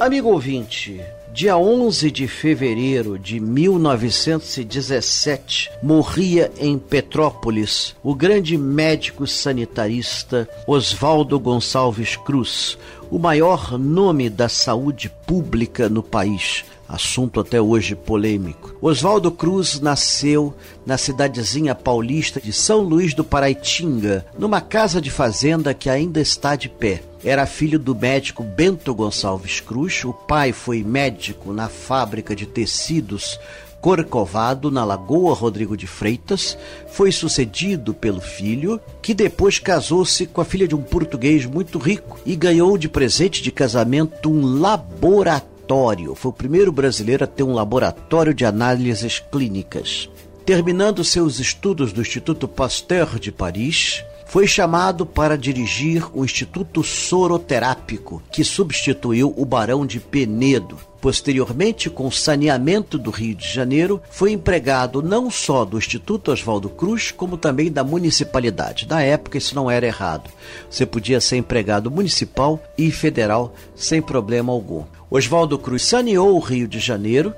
Amigo ouvinte, dia 11 de fevereiro de 1917, morria em Petrópolis o grande médico sanitarista Oswaldo Gonçalves Cruz, o maior nome da saúde pública no país assunto até hoje polêmico. Oswaldo Cruz nasceu na cidadezinha paulista de São Luís do Paraitinga, numa casa de fazenda que ainda está de pé. Era filho do médico Bento Gonçalves Cruz. O pai foi médico na fábrica de tecidos Corcovado, na Lagoa Rodrigo de Freitas, foi sucedido pelo filho, que depois casou-se com a filha de um português muito rico e ganhou de presente de casamento um laboratório. Foi o primeiro brasileiro a ter um laboratório de análises clínicas. Terminando seus estudos do Instituto Pasteur de Paris, foi chamado para dirigir o Instituto Soroterápico, que substituiu o Barão de Penedo. Posteriormente, com o saneamento do Rio de Janeiro, foi empregado não só do Instituto Oswaldo Cruz, como também da municipalidade. Na época, isso não era errado. Você podia ser empregado municipal e federal sem problema algum. Oswaldo Cruz saneou o Rio de Janeiro.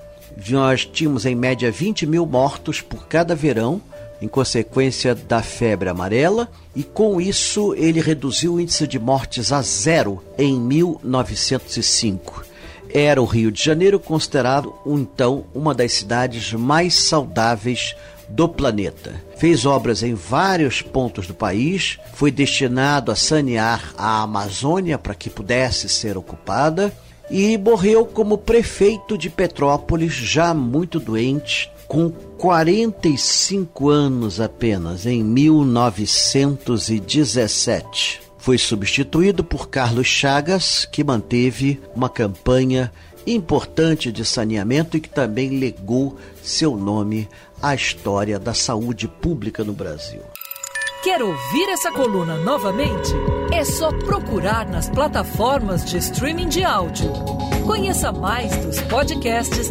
Nós tínhamos em média 20 mil mortos por cada verão em consequência da febre amarela, e com isso ele reduziu o índice de mortes a zero em 1905. Era o Rio de Janeiro considerado então uma das cidades mais saudáveis do planeta. Fez obras em vários pontos do país, foi destinado a sanear a Amazônia para que pudesse ser ocupada e morreu como prefeito de Petrópolis, já muito doente, com 45 anos apenas, em 1917. Foi substituído por Carlos Chagas, que manteve uma campanha importante de saneamento e que também legou seu nome à história da saúde pública no Brasil. Quer ouvir essa coluna novamente? É só procurar nas plataformas de streaming de áudio. Conheça mais dos podcasts